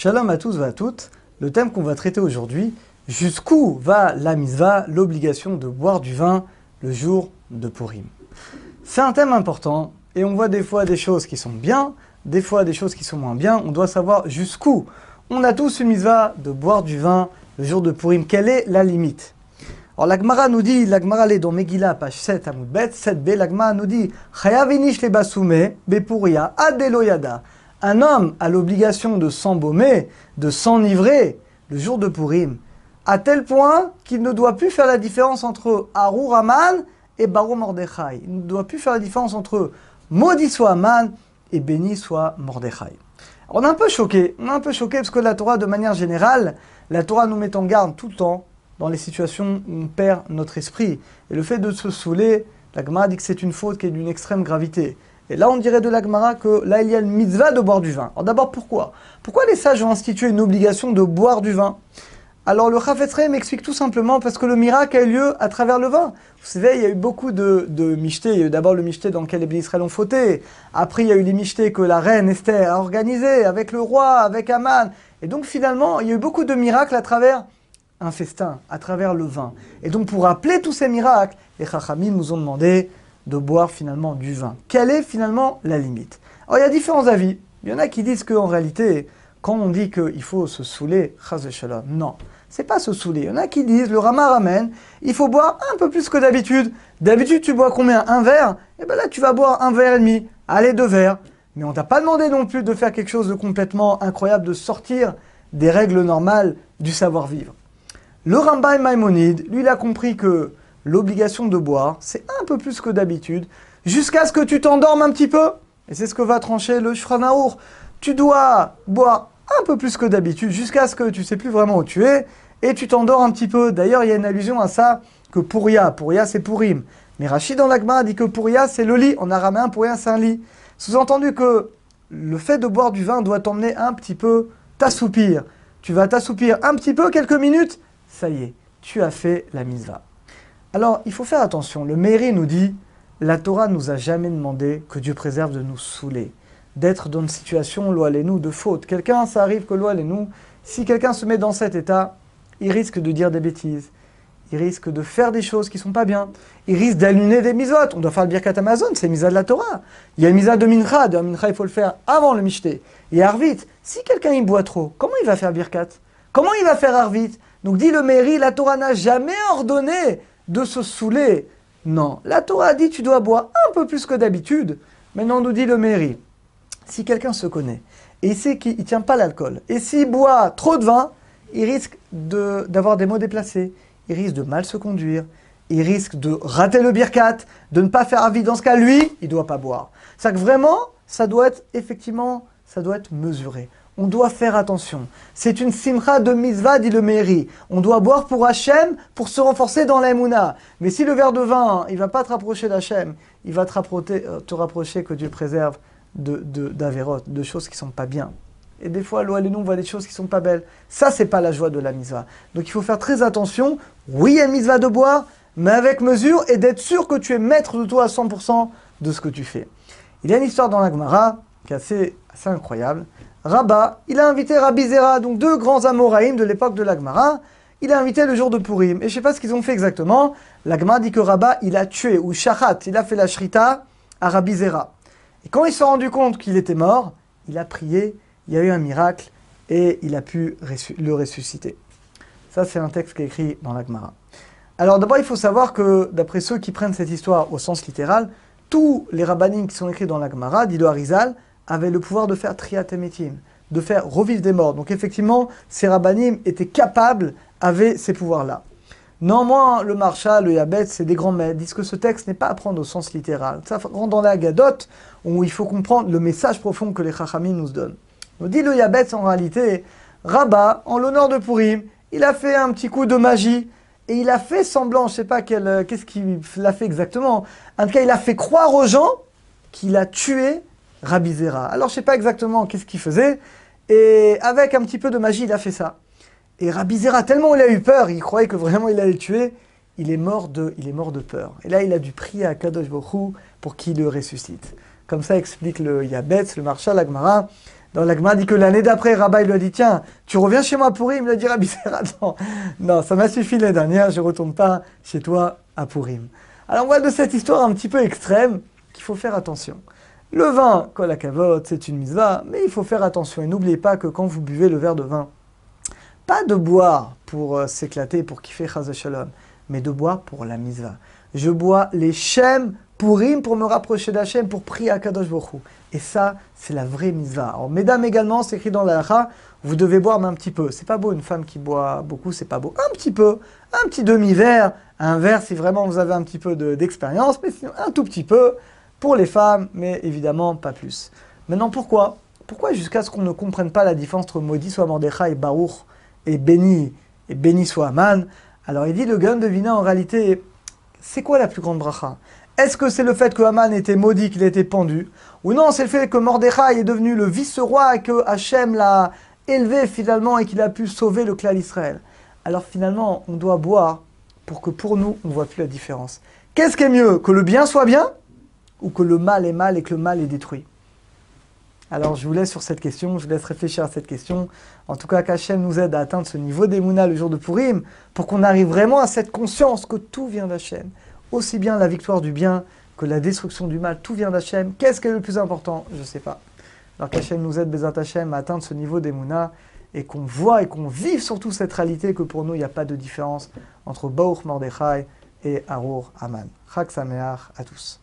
Shalom à tous et à toutes. Le thème qu'on va traiter aujourd'hui, jusqu'où va la misva, l'obligation de boire du vin le jour de Purim C'est un thème important et on voit des fois des choses qui sont bien, des fois des choses qui sont moins bien. On doit savoir jusqu'où. On a tous une misva de boire du vin le jour de Purim. Quelle est la limite? Alors l'Agmara nous dit, l'Agmara est dans Megillah, page 7, Amoudbet, 7b, l'Agmara nous dit, Chayavinish le basume, bepuria, adeloyada. Un homme a l'obligation de s'embaumer, de s'enivrer le jour de Purim, à tel point qu'il ne doit plus faire la différence entre Arur Aman et Baro Mordechai. Il ne doit plus faire la différence entre maudit soit Aman et béni soit Mordechai. On est un peu choqué, on est un peu choqué parce que la Torah, de manière générale, la Torah nous met en garde tout le temps dans les situations où on perd notre esprit. Et le fait de se saouler, la dit que c'est une faute qui est d'une extrême gravité. Et là, on dirait de la que là, il y a une mitzvah de boire du vin. Alors d'abord, pourquoi? Pourquoi les sages ont institué une obligation de boire du vin? Alors le Chafetzre m'explique tout simplement parce que le miracle a eu lieu à travers le vin. Vous savez, il y a eu beaucoup de, de michtés. Il y a eu d'abord le michté dans lequel les Israël ont fauté. Après, il y a eu les michtés que la reine Esther a organisés avec le roi, avec Aman. Et donc finalement, il y a eu beaucoup de miracles à travers un festin à travers le vin. Et donc pour rappeler tous ces miracles, les Chachamim nous ont demandé de boire finalement du vin. Quelle est finalement la limite? Alors il y a différents avis. Il y en a qui disent qu'en réalité, quand on dit qu'il faut se saouler, shalom, non, c'est pas se saouler. Il y en a qui disent, le Rama ramène, il faut boire un peu plus que d'habitude. D'habitude, tu bois combien? Un verre? Et eh bien là, tu vas boire un verre et demi. Allez, deux verres. Mais on t'a pas demandé non plus de faire quelque chose de complètement incroyable, de sortir des règles normales du savoir-vivre. Le Ramban Maïmonide, lui, il a compris que l'obligation de boire, c'est un peu plus que d'habitude, jusqu'à ce que tu t'endormes un petit peu. Et c'est ce que va trancher le Shranaour. Tu dois boire un peu plus que d'habitude, jusqu'à ce que tu sais plus vraiment où tu es, et tu t'endors un petit peu. D'ailleurs, il y a une allusion à ça, que Pouria, Pouria c'est Pourim. Mais Rachid dans l'Agma dit que Pouria c'est le lit, en araméen Pouria c'est un lit. Sous-entendu que le fait de boire du vin doit t'emmener un petit peu t'assoupir. Tu vas t'assoupir un petit peu, quelques minutes, ça y est, tu as fait la misva. Alors, il faut faire attention. Le Méri nous dit, la Torah nous a jamais demandé que Dieu préserve de nous saouler, d'être dans une situation, loi nous, de faute. Quelqu'un, ça arrive que loi nous, si quelqu'un se met dans cet état, il risque de dire des bêtises. Il risque de faire des choses qui ne sont pas bien. Il risque d'allumer des misotes. On doit faire le birkat Amazon, c'est misa de la Torah. Il y a une misa de mincha. De mincha, il faut le faire avant le mishté. Et arvit, si quelqu'un y boit trop, comment il va faire birkat? Comment il va faire arvit donc dit le mairie, la Torah n'a jamais ordonné de se saouler. Non, la Torah dit tu dois boire un peu plus que d'habitude. Maintenant nous dit le mairie, si quelqu'un se connaît et il sait qu'il ne tient pas l'alcool, et s'il boit trop de vin, il risque d'avoir des mots déplacés, il risque de mal se conduire, il risque de rater le birkat, de ne pas faire avis. Dans ce cas, lui, il ne doit pas boire. C'est que vraiment, ça doit être effectivement, ça doit être mesuré on doit faire attention. C'est une simcha de misva, dit le Méri. On doit boire pour Hachem, pour se renforcer dans l'aimouna. Mais si le verre de vin, il va pas te rapprocher d'Hachem, il va te rapprocher, euh, te rapprocher que Dieu préserve de, d'Averot, de, choses qui sont pas bien. Et des fois, l'eau nous, on voit des choses qui sont pas belles. Ça, c'est pas la joie de la misva. Donc il faut faire très attention. Oui, il y a une misva de boire, mais avec mesure et d'être sûr que tu es maître de toi à 100% de ce que tu fais. Il y a une histoire dans la Gemara qui est assez, assez incroyable. Rabat, il a invité Rabbi Zera, donc deux grands Amoraïm de l'époque de l'Agmara. Il a invité le jour de Purim. Et je ne sais pas ce qu'ils ont fait exactement. L'Agmara dit que Rabat, il a tué, ou Shachat, il a fait la shrita à Rabbi Zera. Et quand il s'est rendu compte qu'il était mort, il a prié, il y a eu un miracle, et il a pu le ressusciter. Ça, c'est un texte qui est écrit dans l'Agmara. Alors d'abord, il faut savoir que, d'après ceux qui prennent cette histoire au sens littéral, tous les rabbinim qui sont écrits dans l'Agmara, dit le Harizal, avait le pouvoir de faire triatemetim, de faire revivre des morts. Donc effectivement, ces rabbinim étaient capables, avaient ces pouvoirs-là. Néanmoins, le Marshal, le Yabet, c'est des grands maîtres, disent que ce texte n'est pas à prendre au sens littéral. Ça rentre dans la Gadot, où il faut comprendre le message profond que les Chachamim nous donnent. Nous dit le Yabet, en réalité, Rabat, en l'honneur de Purim, il a fait un petit coup de magie, et il a fait semblant, je sais pas euh, qu'est-ce qu'il a fait exactement, en tout cas, il a fait croire aux gens qu'il a tué Rabbi Zera. Alors je sais pas exactement qu'est-ce qu'il faisait, et avec un petit peu de magie, il a fait ça. Et Rabbi Zera, tellement il a eu peur, il croyait que vraiment il allait le tuer, il est mort de, il est mort de peur. Et là, il a dû prier à Kadosh Bokhu pour qu'il le ressuscite. Comme ça explique le Yabetz, le Marshal Agmara. Dans l'Agma dit que l'année d'après, Rabbi lui a dit Tiens, tu reviens chez moi à Purim Il a dit Rabbi attends, non, ça m'a suffi l'année dernière, je ne retourne pas chez toi à Purim. Alors on voit de cette histoire un petit peu extrême qu'il faut faire attention. Le vin, kol c'est une mitzvah, mais il faut faire attention. Et n'oubliez pas que quand vous buvez le verre de vin, pas de boire pour euh, s'éclater, pour kiffer chaz shalom, mais de boire pour la mitzvah. Je bois les shem Purim pour me rapprocher d'Hachem, pour prier à Kadosh Baruch Et ça, c'est la vraie mitzvah. Alors, mesdames également, c'est écrit dans la vous devez boire mais un petit peu. C'est pas beau, une femme qui boit beaucoup, c'est pas beau. Un petit peu, un petit demi-verre, un verre si vraiment vous avez un petit peu d'expérience, mais sinon un tout petit peu pour les femmes, mais évidemment pas plus. Maintenant, pourquoi? Pourquoi jusqu'à ce qu'on ne comprenne pas la différence entre maudit soit Mordechai et Baruch et béni, et béni soit Aman Alors il dit, le gun de Vina en réalité, c'est quoi la plus grande bracha? Est-ce que c'est le fait que Haman était maudit, qu'il a été pendu? Ou non, c'est le fait que Mordechai est devenu le vice-roi et que Hachem l'a élevé finalement et qu'il a pu sauver le clan d'Israël? Alors finalement, on doit boire pour que pour nous, on ne voit plus la différence. Qu'est-ce qui est mieux? Que le bien soit bien ou que le mal est mal et que le mal est détruit alors je vous laisse sur cette question, je vous laisse réfléchir à cette question. En tout cas, qu'Hachem nous aide à atteindre ce niveau d'Emouna le jour de Purim, pour qu'on arrive vraiment à cette conscience que tout vient d'Hachem aussi bien la victoire du bien que la destruction du mal, tout vient d'Hachem. Qu'est-ce qui est le plus important? Je ne sais pas. Alors qu'Hachem nous aide, Bezat Hachem, à atteindre ce niveau d'Emouna et qu'on voit et qu'on vive surtout cette réalité que pour nous, il n'y a pas de différence entre Baruch Mordechai et Arur Aman. Chag Sameach à tous.